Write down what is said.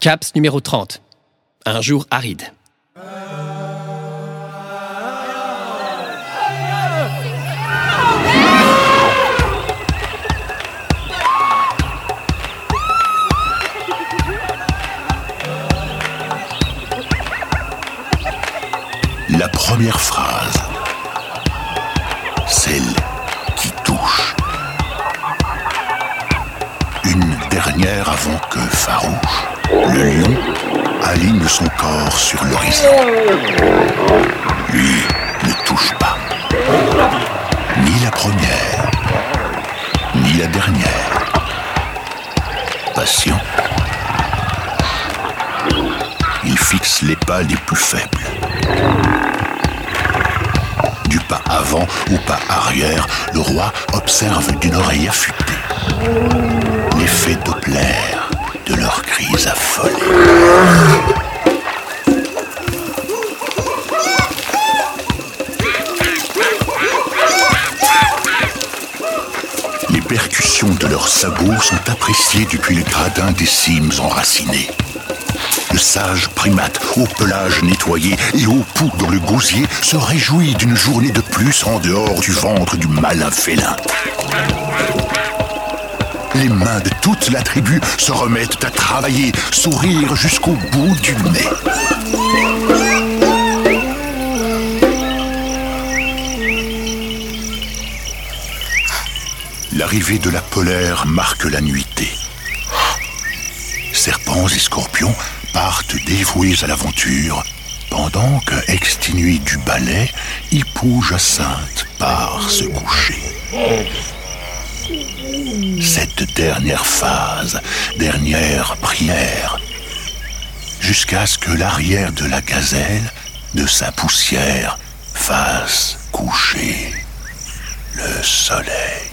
CAPS numéro 30. Un jour aride. La première phrase, celle avant que farouche, le lion aligne son corps sur l'horizon. Lui ne touche pas. Ni la première, ni la dernière. Patient. Il fixe les pas les plus faibles. Du pas avant ou pas arrière, le roi observe d'une oreille affûtée Doppler de leurs cris affolés. Les percussions de leurs sabots sont appréciées depuis le gradin des cimes enracinées. Le sage primate, au pelage nettoyé et au pouls dans le gosier, se réjouit d'une journée de plus en dehors du ventre du malin félin. Les mains de toute la tribu se remettent à travailler, sourire jusqu'au bout du nez. L'arrivée de la polaire marque la nuitée. Serpents et scorpions partent dévoués à l'aventure, pendant que, exténué du balai, Hippo Jacinthe part se coucher. Cette dernière phase, dernière prière, jusqu'à ce que l'arrière de la gazelle, de sa poussière, fasse coucher le soleil.